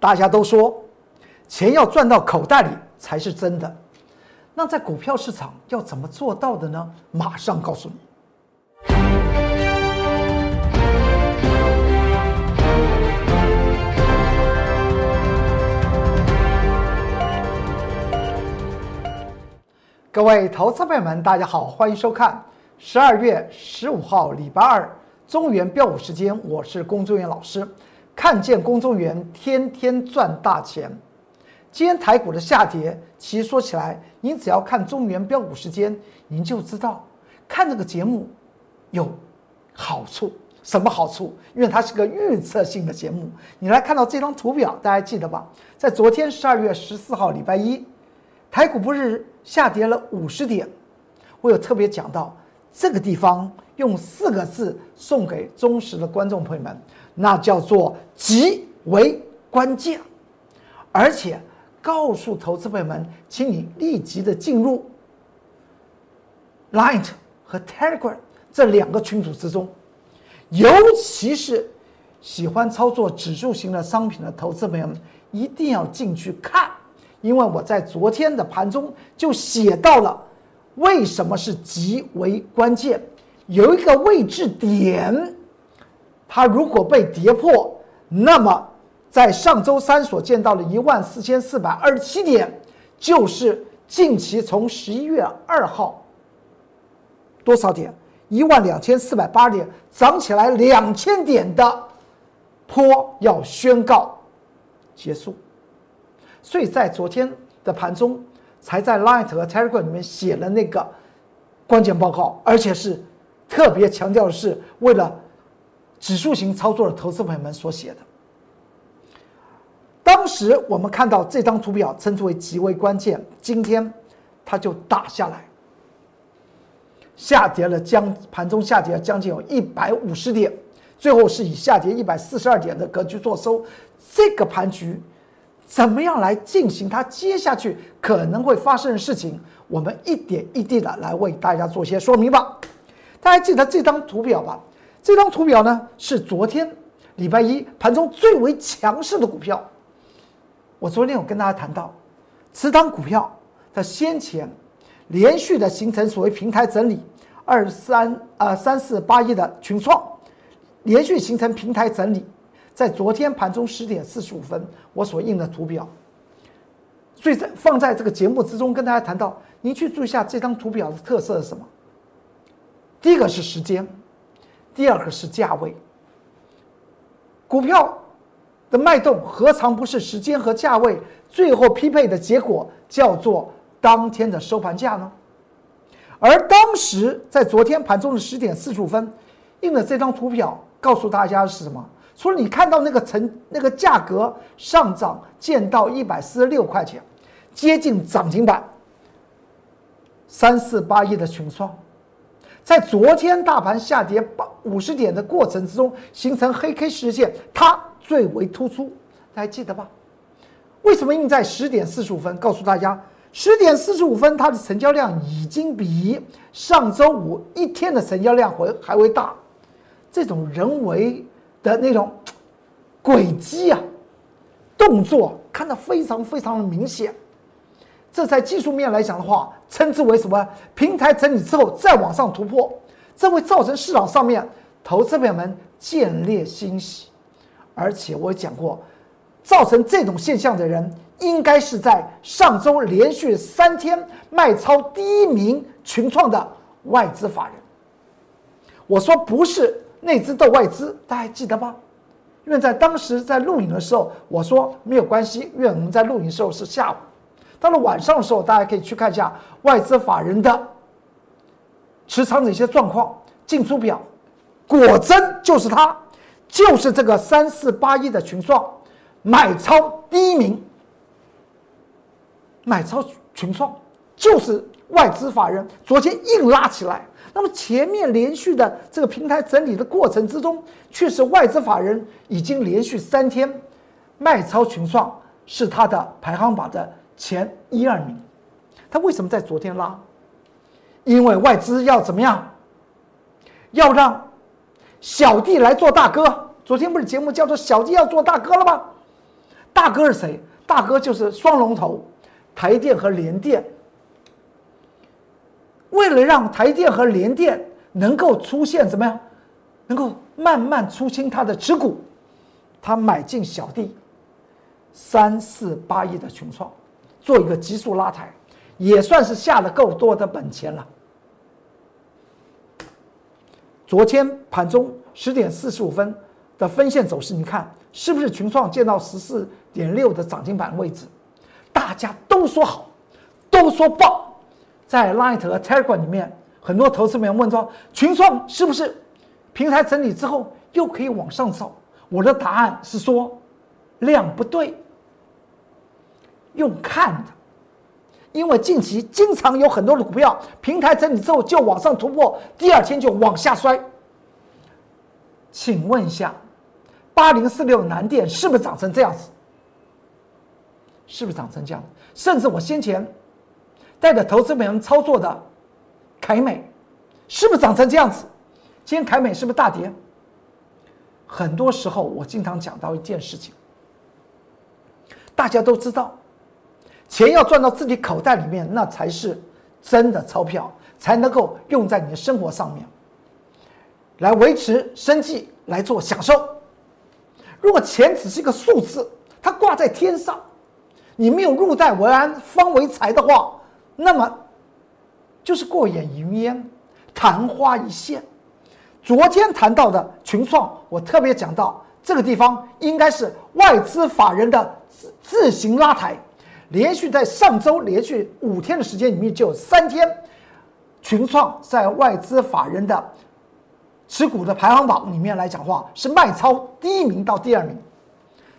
大家都说钱要赚到口袋里才是真的。那在股票市场要怎么做到的呢？马上告诉你。各位投资朋友们，大家好，欢迎收看十二月十五号礼拜二中原标股时间，我是龚宗元老师。看见龚宗元天天赚大钱。今天台股的下跌，其实说起来，您只要看中原标股时间，您就知道看这个节目有好处。什么好处？因为它是个预测性的节目。你来看到这张图表，大家记得吧？在昨天十二月十四号礼拜一，台股不是下跌了五十点，我有特别讲到这个地方，用四个字送给忠实的观众朋友们，那叫做极为关键，而且告诉投资朋友们，请你立即的进入，Light 和 Telegram 这两个群组之中，尤其是喜欢操作指数型的商品的投资朋友们，一定要进去看。因为我在昨天的盘中就写到了，为什么是极为关键？有一个位置点，它如果被跌破，那么在上周三所见到的一万四千四百二十七点，就是近期从十一月二号多少点？一万两千四百八点，涨起来两千点的坡要宣告结束。所以在昨天的盘中，才在 Light 和 Telegram 里面写了那个关键报告，而且是特别强调的是为了指数型操作的投资朋友们所写的。当时我们看到这张图表称之为极为关键，今天它就打下来，下跌了将盘中下跌了将近有一百五十点，最后是以下跌一百四十二点的格局做收，这个盘局。怎么样来进行它接下去可能会发生的事情？我们一点一滴的来为大家做些说明吧。大家记得这张图表吧？这张图表呢是昨天礼拜一盘中最为强势的股票。我昨天有跟大家谈到，此档股票它先前连续的形成所谓平台整理，二三啊三四八一的群创连续形成平台整理。在昨天盘中十点四十五分，我所印的图表，所以在放在这个节目之中跟大家谈到，您去注意一下这张图表的特色是什么？第一个是时间，第二个是价位。股票的脉动何尝不是时间和价位最后匹配的结果？叫做当天的收盘价呢？而当时在昨天盘中的十点四十五分，印的这张图表告诉大家是什么？除了你看到那个成那个价格上涨见到一百四十六块钱，接近涨停板，三四八亿的群创，在昨天大盘下跌八五十点的过程之中，形成黑 K 实线，它最为突出，大家记得吧？为什么印在十点四十五分？告诉大家，十点四十五分它的成交量已经比上周五一天的成交量会还会大，这种人为。的那种轨迹啊，动作看得非常非常的明显。这在技术面来讲的话，称之为什么？平台整理之后再往上突破，这会造成市场上面投资朋友们见猎欣喜。而且我讲过，造成这种现象的人，应该是在上周连续三天卖超第一名群创的外资法人。我说不是。内资斗外资，大家还记得吧？因为在当时在录影的时候，我说没有关系，因为我们在录影的时候是下午，到了晚上的时候，大家可以去看一下外资法人的持仓的一些状况、进出表，果真就是它，就是这个三四八一的群创买超第一名，买超群创就是外资法人昨天硬拉起来。那么前面连续的这个平台整理的过程之中，确实外资法人已经连续三天卖超群创，是它的排行榜的前一二名。它为什么在昨天拉？因为外资要怎么样？要让小弟来做大哥。昨天不是节目叫做“小弟要做大哥”了吗？大哥是谁？大哥就是双龙头，台电和联电。为了让台电和联电能够出现怎么样，能够慢慢出清他的持股，他买进小弟三四八亿的群创，做一个急速拉抬，也算是下了够多的本钱了。昨天盘中十点四十五分的分线走势，你看是不是群创见到十四点六的涨停板位置？大家都说好，都说棒。在 Light 和 Telegram 里面，很多投资朋友问说：“群创是不是平台整理之后又可以往上走？”我的答案是说，量不对，用看的，因为近期经常有很多的股票平台整理之后就往上突破，第二天就往下摔。请问一下，八零四六南电是不是长成这样子？是不是长成这样？甚至我先前。带着投资朋友操作的凯美，是不是长成这样子？今天凯美是不是大跌？很多时候我经常讲到一件事情，大家都知道，钱要赚到自己口袋里面，那才是真的钞票，才能够用在你的生活上面，来维持生计，来做享受。如果钱只是一个数字，它挂在天上，你没有入袋为安，方为财的话。那么，就是过眼云烟，昙花一现。昨天谈到的群创，我特别讲到这个地方，应该是外资法人的自自行拉抬，连续在上周连续五天的时间里面，就有三天，群创在外资法人的持股的排行榜里面来讲话，是卖超第一名到第二名。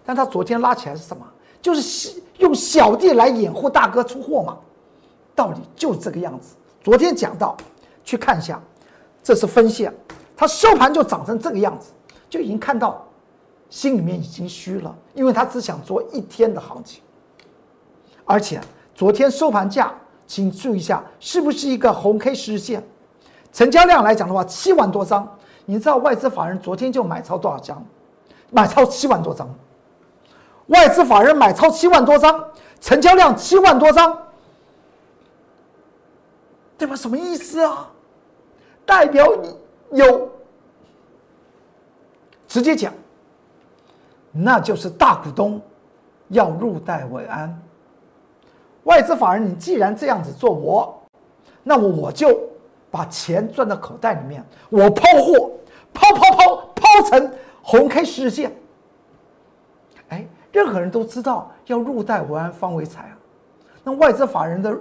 但他昨天拉起来是什么？就是用小弟来掩护大哥出货嘛。道理就是这个样子。昨天讲到，去看一下，这是分线，它收盘就涨成这个样子，就已经看到心里面已经虚了，因为他只想做一天的行情。而且昨天收盘价，请注意一下，是不是一个红 K 十日线？成交量来讲的话，七万多张。你知道外资法人昨天就买超多少张？买超七万多张。外资法人买超七万多张，成交量七万多张。对吧？什么意思啊？代表你有直接讲，那就是大股东要入袋为安。外资法人，你既然这样子做，我那我我就把钱赚到口袋里面，我抛货，抛抛抛抛成红 K 十日线。哎，任何人都知道要入袋为安方为财啊。那外资法人的。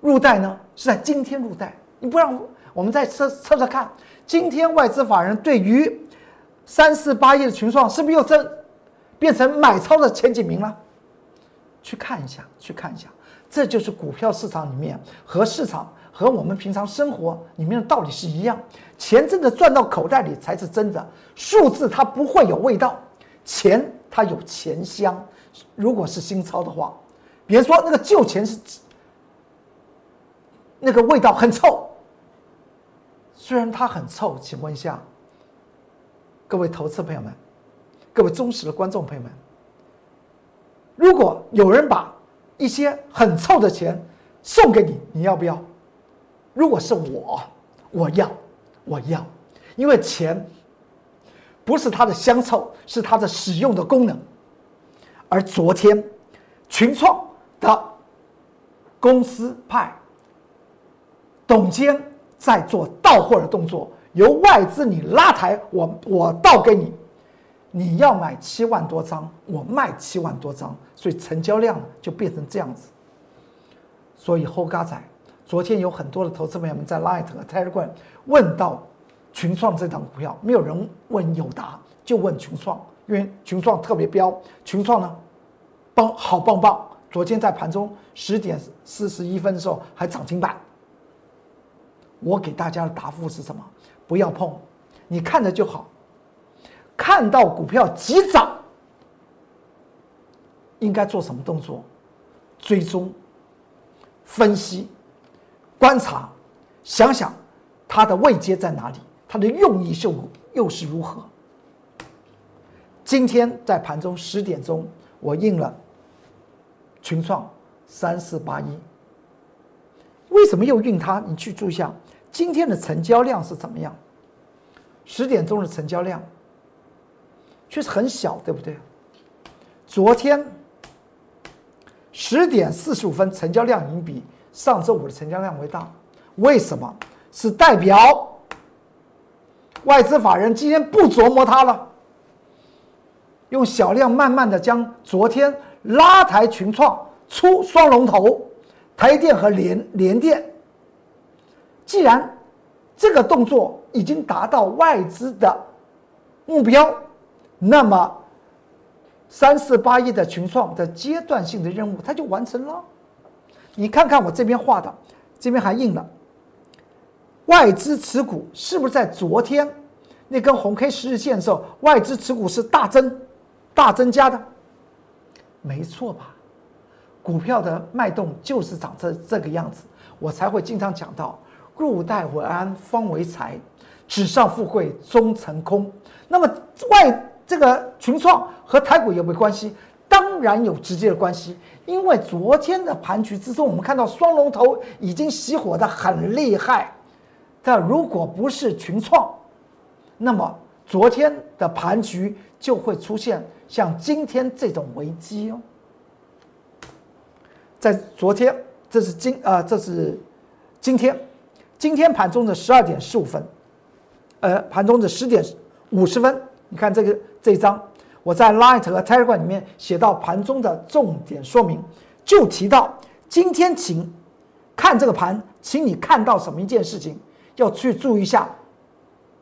入袋呢是在今天入袋，你不让我们再测测测看，今天外资法人对于三四八亿的群创是不是又增变成买超的前几名了？去看一下，去看一下，这就是股票市场里面和市场和我们平常生活里面的道理是一样，钱真的赚到口袋里才是真的，数字它不会有味道，钱它有钱香，如果是新钞的话，别说那个旧钱是。那个味道很臭，虽然它很臭，请问一下，各位投资朋友们，各位忠实的观众朋友们，如果有人把一些很臭的钱送给你，你要不要？如果是我，我要，我要，因为钱不是它的香臭，是它的使用的功能。而昨天群创的公司派。董监在做到货的动作，由外资你拉抬，我我倒给你，你要买七万多张，我卖七万多张，所以成交量就变成这样子。所以后嘎仔，昨天有很多的投资朋友们在 Light 和 Telegram 问到群创这档股票，没有人问友达，就问群创，因为群创特别标，群创呢，棒好棒棒，昨天在盘中十点四十一分的时候还涨停板。我给大家的答复是什么？不要碰，你看着就好。看到股票急涨，应该做什么动作？追踪、分析、观察，想想它的位阶在哪里，它的用意又又是如何？今天在盘中十点钟，我应了群创三四八一。为什么又运它？你去注意下，今天的成交量是怎么样？十点钟的成交量确实很小，对不对？昨天十点四十五分成交量已经比上周五的成交量为大，为什么？是代表外资法人今天不琢磨它了，用小量慢慢的将昨天拉抬群创出双龙头。台电和联联电，既然这个动作已经达到外资的目标，那么三四八亿的群创的阶段性的任务，它就完成了。你看看我这边画的，这边还印了外资持股，是不是在昨天那根红 K 十日线的时候，外资持股是大增、大增加的？没错吧？股票的脉动就是长这这个样子，我才会经常讲到“入袋为安，方为财；纸上富贵，终成空”。那么外这个群创和台股有没有关系？当然有直接的关系，因为昨天的盘局之中，我们看到双龙头已经熄火的很厉害。但如果不是群创，那么昨天的盘局就会出现像今天这种危机哦。在昨天，这是今啊，这是今天，今天盘中的十二点十五分，呃，盘中的十点五十分，你看这个这一张，我在 Light 和 Telegram 里面写到盘中的重点说明，就提到今天请看这个盘，请你看到什么一件事情，要去注意一下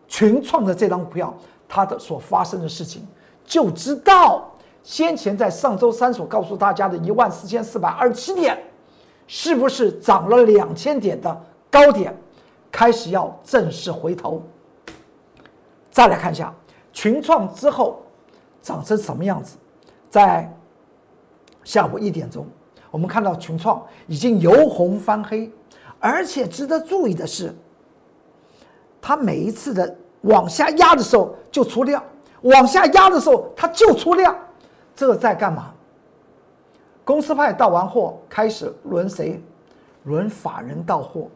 群创的这张股票它的所发生的事情，就知道。先前在上周三所告诉大家的一万四千四百二十七点，是不是涨了两千点的高点，开始要正式回头？再来看一下群创之后长成什么样子？在下午一点钟，我们看到群创已经由红翻黑，而且值得注意的是，它每一次的往下压的时候就出量，往下压的时候它就出量。这在干嘛？公司派到完货，开始轮谁？轮法人到货，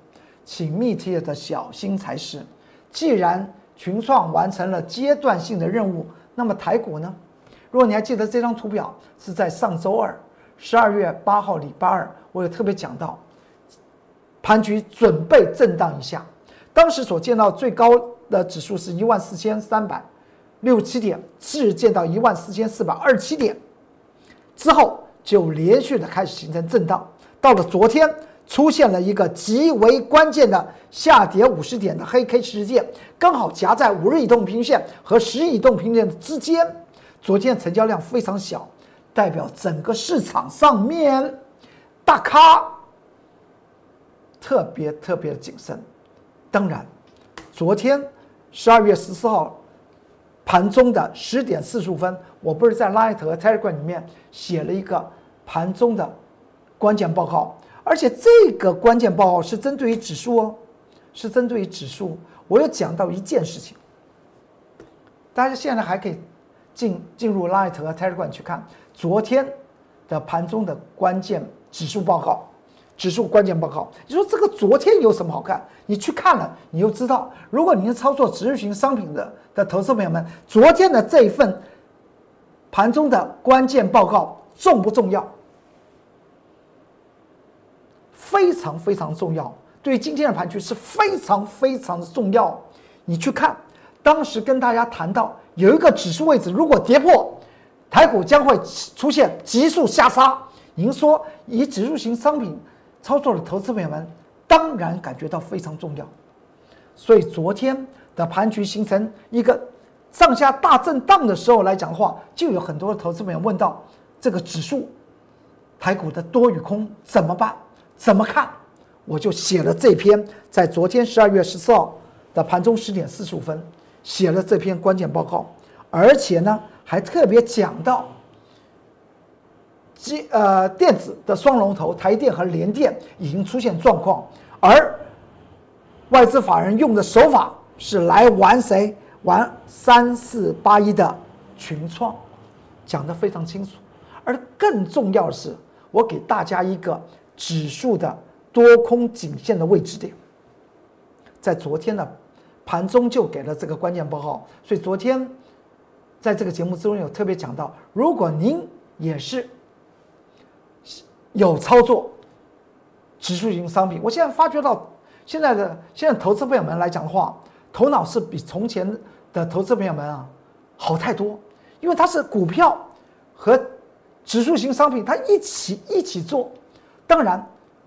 请密切的小心才是。既然群创完成了阶段性的任务，那么台股呢？如果你还记得这张图表，是在上周二，十二月八号礼拜二，我有特别讲到，盘局准备震荡一下，当时所见到最高的指数是一万四千三百。六七点，次日见到一万四千四百二七点，之后就连续的开始形成震荡，到了昨天出现了一个极为关键的下跌五十点的黑 K 事件，刚好夹在五日移动平均线和十日移动平均线之间。昨天成交量非常小，代表整个市场上面大咖特别特别的谨慎。当然，昨天十二月十四号。盘中的十点四十五分，我不是在 Light 和 Telegram 里面写了一个盘中的关键报告，而且这个关键报告是针对于指数哦，是针对于指数。我有讲到一件事情，大家现在还可以进进入 Light 和 Telegram 去看昨天的盘中的关键指数报告。指数关键报告，你说这个昨天有什么好看？你去看了，你就知道。如果你是操作指数型商品的的投资朋友们，昨天的这一份盘中的关键报告重不重要？非常非常重要，对于今天的盘局是非常非常的重要。你去看，当时跟大家谈到有一个指数位置，如果跌破，台股将会出现急速下杀。您说以指数型商品？操作的投资朋友们当然感觉到非常重要，所以昨天的盘局形成一个上下大震荡的时候来讲的话，就有很多的投资朋友问到这个指数台股的多与空怎么办？怎么看？我就写了这篇，在昨天十二月十四号的盘中十点四十五分写了这篇关键报告，而且呢还特别讲到。机呃电子的双龙头台电和联电已经出现状况，而外资法人用的手法是来玩谁？玩三四八一的群创，讲得非常清楚。而更重要的是，我给大家一个指数的多空颈线的位置点，在昨天的盘中就给了这个关键报告，所以昨天在这个节目之中有特别讲到，如果您也是有操作指数型商品，我现在发觉到现在的现在投资朋友们来讲的话，头脑是比从前的投资朋友们啊好太多，因为它是股票和指数型商品，它一起一起做。当然，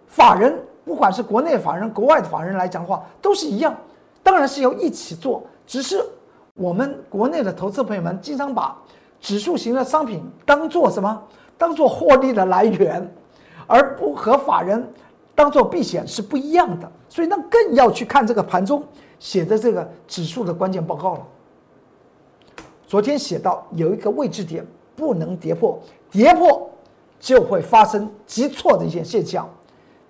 法人不管是国内法人、国外的法人来讲的话，都是一样，当然是要一起做。只是我们国内的投资朋友们经常把指数型的商品当做什么？当做获利的来源，而不和法人当做避险是不一样的。所以那更要去看这个盘中写的这个指数的关键报告了。昨天写到有一个位置点不能跌破，跌破就会发生急挫的一些现象。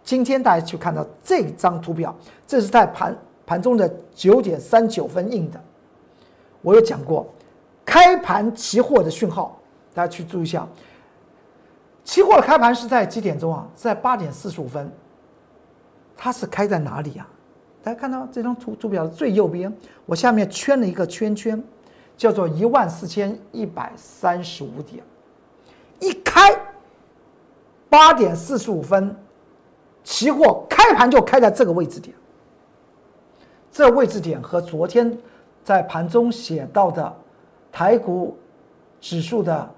今天大家去看到这张图表，这是在盘盘中的九点三九分印的。我有讲过，开盘期货的讯号，大家去注意一下。期货的开盘是在几点钟啊？在八点四十五分。它是开在哪里呀？大家看到这张图图表的最右边，我下面圈了一个圈圈。叫做一万四千一百三十五点，一开八点四十五分，期货开盘就开在这个位置点。这位置点和昨天在盘中写到的台股指数的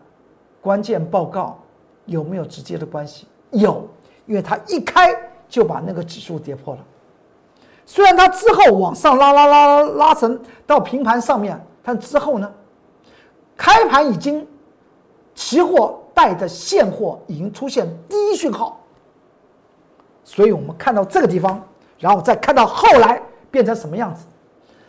关键报告有没有直接的关系？有，因为它一开就把那个指数跌破了。虽然它之后往上拉拉拉拉拉成到平盘上面。但之后呢？开盘已经，期货卖的现货已经出现第一讯号，所以我们看到这个地方，然后再看到后来变成什么样子？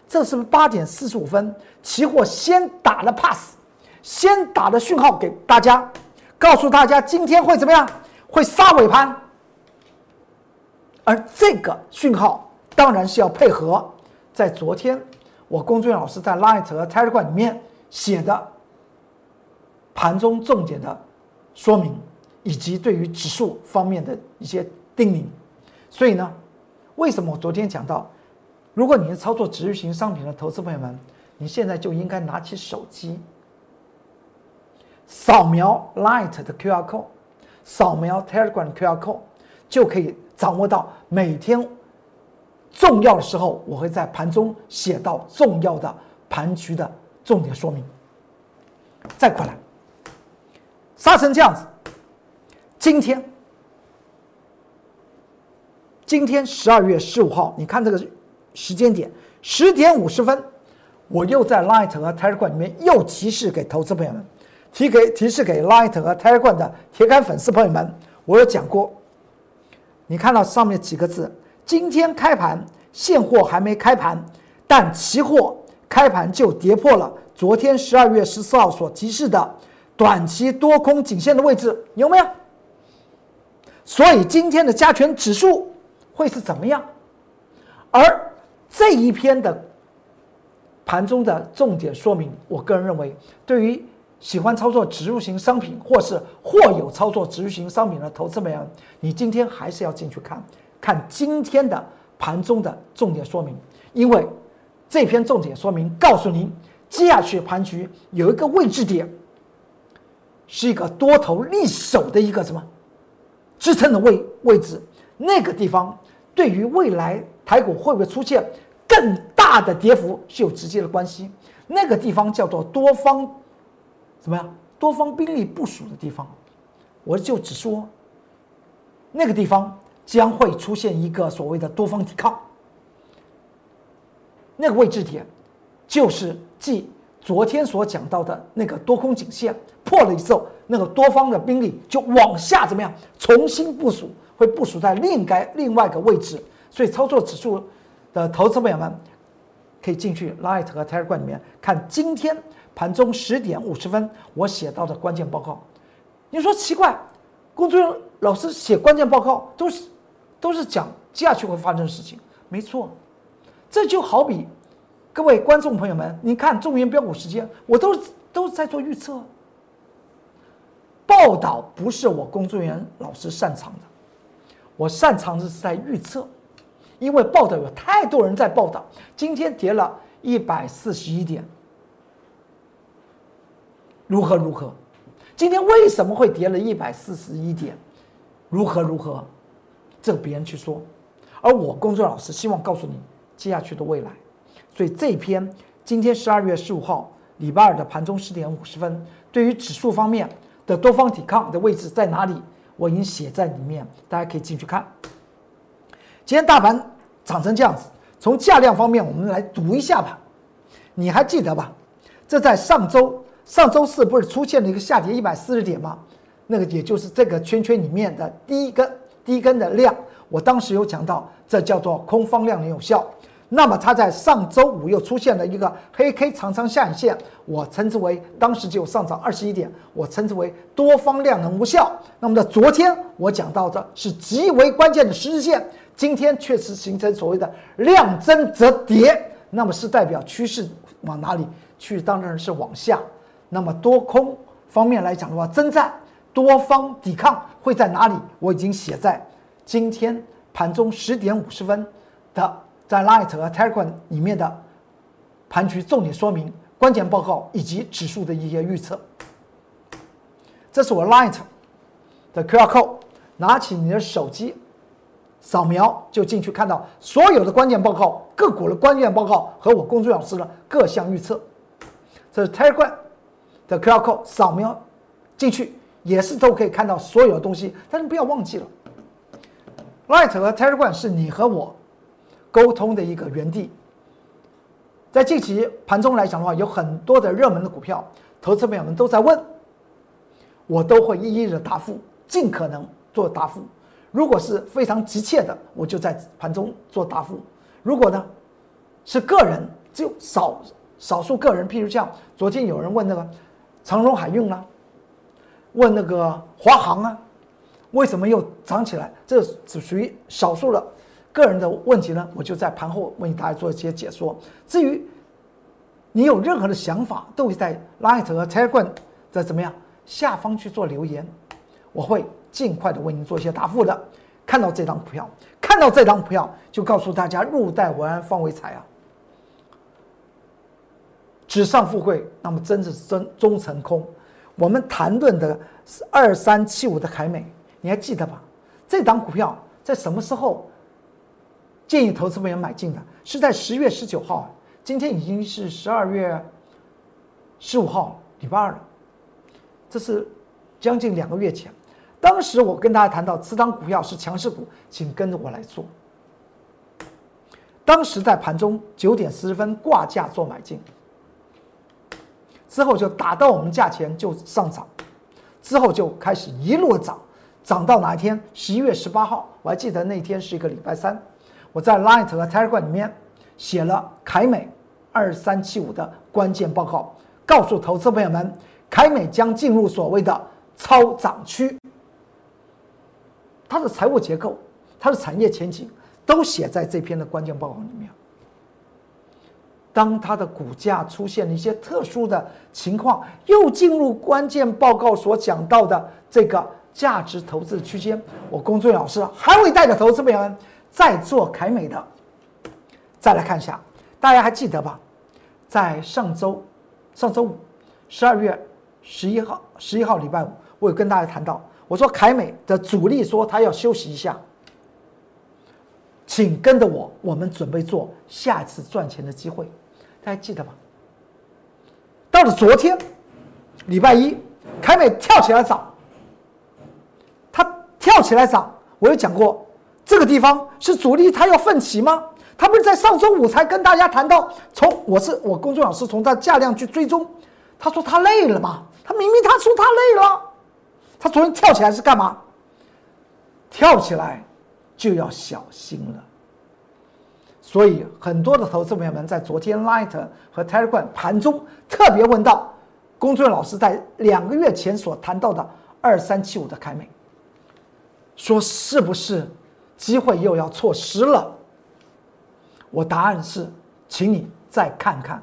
这是不是八点四十五分？期货先打了 pass，先打了讯号给大家，告诉大家今天会怎么样？会杀尾盘。而这个讯号当然是要配合在昨天。我龚俊老师在 Light 和 Telegram 里面写的盘中重点的说明，以及对于指数方面的一些叮咛。所以呢，为什么我昨天讲到，如果你是操作指数型商品的投资朋友们，你现在就应该拿起手机，扫描 Light 的 QR code，扫描 Telegram 的 QR code，就可以掌握到每天。重要的时候，我会在盘中写到重要的盘局的重点说明。再过来，杀成这样子。今天，今天十二月十五号，你看这个时间点，十点五十分，我又在 Light 和 Telegram 里面又提示给投资朋友们，提给提示给 Light 和 Telegram 的铁杆粉丝朋友们，我有讲过。你看到上面几个字？今天开盘，现货还没开盘，但期货开盘就跌破了昨天十二月十四号所提示的短期多空颈线的位置，有没有？所以今天的加权指数会是怎么样？而这一篇的盘中的重点说明，我个人认为，对于喜欢操作指数型商品或是或有操作指数型商品的投资们，你今天还是要进去看。看今天的盘中的重点说明，因为这篇重点说明告诉您，接下去盘局有一个位置点，是一个多头立守的一个什么支撑的位位置，那个地方对于未来台股会不会出现更大的跌幅是有直接的关系。那个地方叫做多方怎么样？多方兵力部署的地方，我就只说那个地方。将会出现一个所谓的多方抵抗，那个位置点，就是继昨天所讲到的那个多空颈线破了之后，那个多方的兵力就往下怎么样重新部署，会部署在另该另外一个位置。所以操作指数的投资朋友们，可以进去 Light 和 Telegram 里面看今天盘中十点五十分我写到的关键报告。你说奇怪，工作人员老师写关键报告都是。都是讲接下去会发生的事情，没错，这就好比各位观众朋友们，你看中原标股时间，我都都是在做预测。报道不是我工作人员老师擅长的，我擅长的是在预测，因为报道有太多人在报道。今天跌了一百四十一点，如何如何？今天为什么会跌了一百四十一点？如何如何？这别人去说，而我工作老师希望告诉你接下去的未来。所以这一篇今天十二月十五号礼拜二的盘中十点五十分，对于指数方面的多方抵抗的位置在哪里，我已经写在里面，大家可以进去看。今天大盘涨成这样子，从价量方面我们来读一下吧。你还记得吧？这在上周上周四不是出现了一个下跌一百四十点吗？那个也就是这个圈圈里面的第一根。第一根的量，我当时有讲到，这叫做空方量能有效。那么它在上周五又出现了一个黑 K 长长下影线，我称之为当时就上涨二十一点，我称之为多方量能无效。那么在昨天我讲到的是极为关键的十日线，今天确实形成所谓的量增则跌，那么是代表趋势往哪里去？当然是往下。那么多空方面来讲的话，征战。多方抵抗会在哪里？我已经写在今天盘中十点五十分的在 Light 和 Telegram 里面的盘局重点说明、关键报告以及指数的一些预测。这是我 Light 的 QR code，拿起你的手机扫描就进去，看到所有的关键报告、个股的关键报告和我工作老师的各项预测。这是 Telegram 的 QR code，扫描进去。也是都可以看到所有的东西，但是不要忘记了，Light 和 Telegram 是你和我沟通的一个原地。在近期盘中来讲的话，有很多的热门的股票，投资朋友们都在问，我都会一一的答复，尽可能做答复。如果是非常急切的，我就在盘中做答复。如果呢是个人，就少少数个人，譬如像昨天有人问那个长荣海运啊？问那个华航啊，为什么又涨起来？这只属于少数的个人的问题呢。我就在盘后为大家做一些解说。至于你有任何的想法，都会在 Light 和 Telegram 的怎么样下方去做留言，我会尽快的为您做一些答复的。看到这张股票，看到这张股票，就告诉大家入袋为安，方为财啊！纸上富贵，那么真是真终成空。我们谈论的是二三七五的凯美，你还记得吧？这档股票在什么时候建议投资朋友买进的？是在十月十九号，今天已经是十二月十五号，礼拜二了。这是将近两个月前，当时我跟大家谈到，此档股票是强势股，请跟着我来做。当时在盘中九点四十分挂价做买进。之后就打到我们价钱就上涨，之后就开始一路涨，涨到哪一天？十一月十八号，我还记得那天是一个礼拜三，我在 Light 和 Telegram 里面写了凯美二三七五的关键报告，告诉投资朋友们，凯美将进入所谓的超涨区，它的财务结构、它的产业前景都写在这篇的关键报告里面。当它的股价出现了一些特殊的情况，又进入关键报告所讲到的这个价值投资区间，我工作老师还会带着投资朋友们再做凯美的。再来看一下，大家还记得吧？在上周，上周五，十二月十一号，十一号礼拜五，我有跟大家谈到，我说凯美的主力说他要休息一下。请跟着我，我们准备做下一次赚钱的机会，大家记得吧？到了昨天，礼拜一，凯美跳起来涨，它跳起来涨，我有讲过，这个地方是主力，他要奋起吗？他不是在上周五才跟大家谈到，从我是我工作老师从他价量去追踪，他说他累了嘛，他明明他说他累了，他昨天跳起来是干嘛？跳起来。就要小心了，所以很多的投资朋友们在昨天 Light 和 Telegram 盘中特别问到，龚俊老师在两个月前所谈到的二三七五的凯美，说是不是机会又要错失了？我答案是，请你再看看。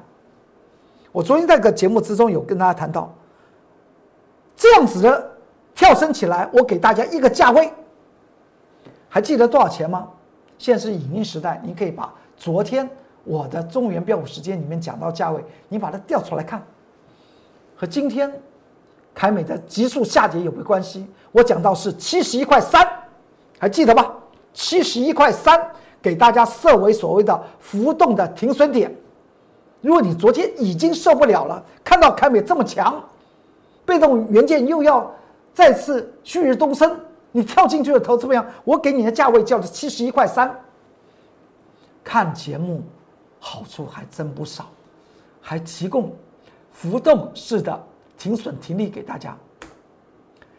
我昨天在个节目之中有跟大家谈到，这样子的跳升起来，我给大家一个价位，还记得多少钱吗？现在是影音时代，你可以把昨天我的中原标股时间里面讲到价位，你把它调出来看，和今天凯美的急速下跌有没有关系？我讲到是七十一块三，还记得吧？七十一块三，给大家设为所谓的浮动的停损点。如果你昨天已经受不了了，看到凯美这么强，被动元件又要再次旭日东升，你跳进去的投资怎么样？我给你的价位叫做七十一块三。看节目好处还真不少，还提供浮动式的停损停利给大家。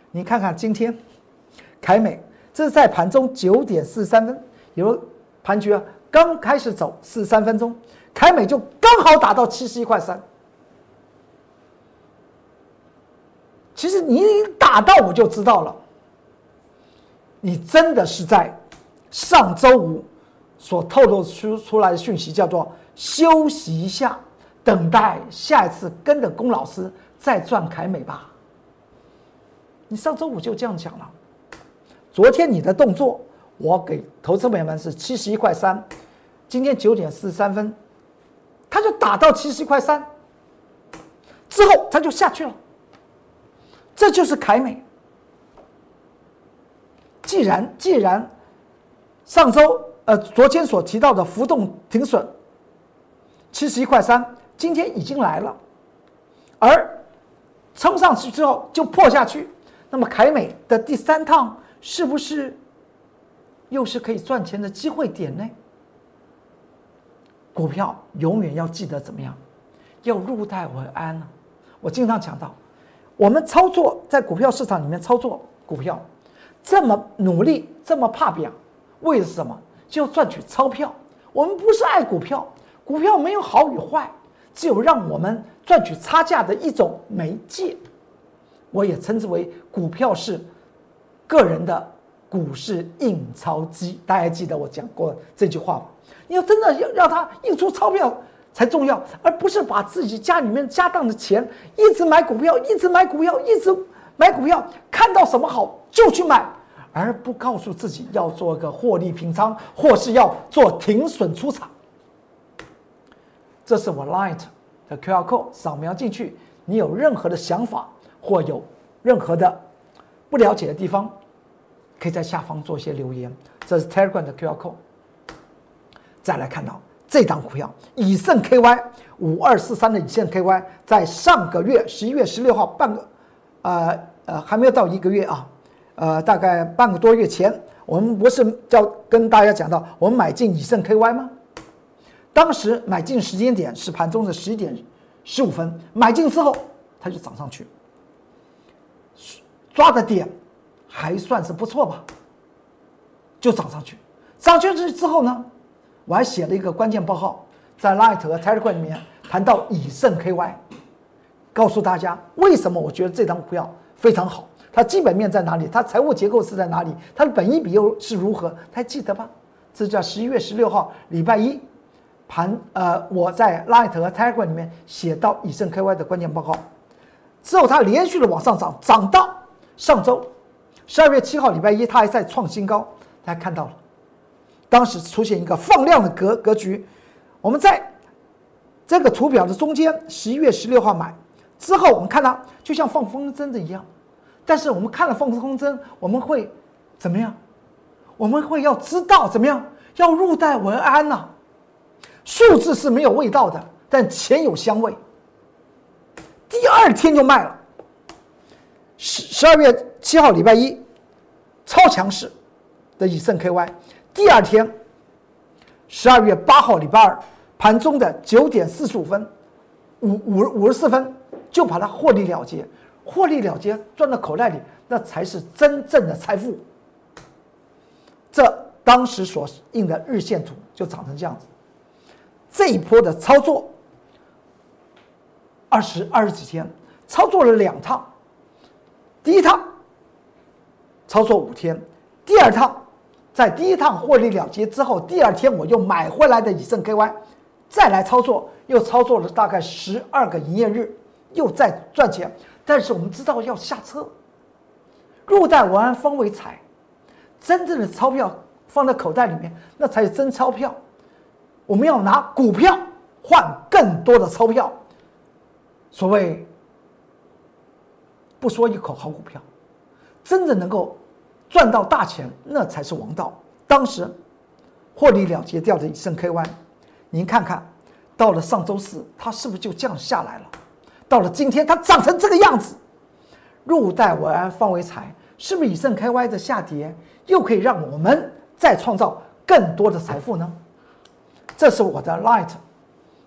你看看今天凯美，这是在盘中九点四十三分，有盘局啊，刚开始走四十三分钟。凯美就刚好打到七十一块三，其实你打到我就知道了，你真的是在上周五所透露出出来的讯息，叫做休息一下，等待下一次跟着龚老师再赚凯美吧。你上周五就这样讲了，昨天你的动作，我给投资朋友们是七十一块三，今天九点四十三分。他就打到七十一块三，之后他就下去了。这就是凯美。既然既然上周呃昨天所提到的浮动停损七十一块三，今天已经来了，而冲上去之后就破下去，那么凯美的第三趟是不是又是可以赚钱的机会点呢？股票永远要记得怎么样，要入袋为安呢？我经常讲到，我们操作在股票市场里面操作股票，这么努力，这么怕表，为了什么？就赚取钞票。我们不是爱股票，股票没有好与坏，只有让我们赚取差价的一种媒介。我也称之为股票是个人的股市印钞机。大家记得我讲过这句话吗？你要真的要让他印出钞票才重要，而不是把自己家里面家当的钱一直买股票，一直买股票，一直买股票，看到什么好就去买，而不告诉自己要做个获利平仓，或是要做停损出场。这是我 Light 的 QR code，扫描进去，你有任何的想法或有任何的不了解的地方，可以在下方做一些留言。这是 Telegram 的 QR code。再来看到这档股票，以盛 KY 五二四三的以盛 KY，在上个月十一月十六号半个，呃呃还没有到一个月啊，呃大概半个多月前，我们不是叫跟大家讲到我们买进以盛 KY 吗？当时买进时间点是盘中的十一点十五分，买进之后它就涨上去，抓的点还算是不错吧，就涨上去，涨上去之后呢？我还写了一个关键报告，在 Light 和 Telegram 里面谈到以盛 KY，告诉大家为什么我觉得这张股票非常好，它基本面在哪里，它财务结构是在哪里，它的本益比又是如何，还记得吧？这叫十一月十六号礼拜一盘，呃，我在 Light 和 Telegram 里面写到以盛 KY 的关键报告，之后它连续的往上涨，涨到上周十二月七号礼拜一，它还在创新高，大家看到了。当时出现一个放量的格格局，我们在这个图表的中间，十一月十六号买之后，我们看到就像放风筝的一样，但是我们看了放风筝，我们会怎么样？我们会要知道怎么样？要入袋为安呐。数字是没有味道的，但钱有香味。第二天就卖了。十十二月七号礼拜一，超强势的以盛 KY。第二天，十二月八号礼拜二盘中的九点四十五分，五五五十四分就把它获利了结，获利了结赚到口袋里，那才是真正的财富。这当时所印的日线图就长成这样子。这一波的操作，二十二十几天，操作了两趟，第一趟操作五天，第二趟。在第一趟获利了结之后，第二天我又买回来的以盛 KY，再来操作，又操作了大概十二个营业日，又在赚钱。但是我们知道要下车，入袋为安方为财，真正的钞票放在口袋里面，那才是真钞票。我们要拿股票换更多的钞票。所谓不说一口好股票，真的能够赚到大钱，那才是王道。当时获利了结掉的以盛 KY，您看看，到了上周四，它是不是就降下来了？到了今天，它长成这个样子，入袋为安，方为财，是不是以盛 KY 的下跌又可以让我们再创造更多的财富呢？这是我的 Light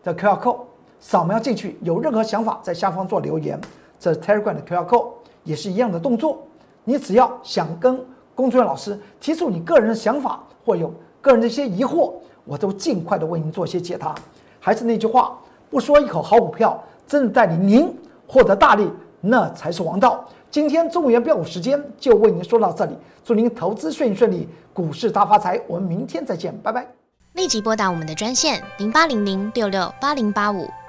的 QR Code，扫描进去，有任何想法在下方做留言。这 Telegram 的 QR Code，也是一样的动作。你只要想跟龚俊老师提出你个人的想法，或有个人的一些疑惑，我都尽快的为您做一些解答。还是那句话，不说一口好股票。真的带领您获得大利，那才是王道。今天中午元标股时间就为您说到这里，祝您投资顺顺利，股市大发财。我们明天再见，拜拜。立即拨打我们的专线零八零零六六八零八五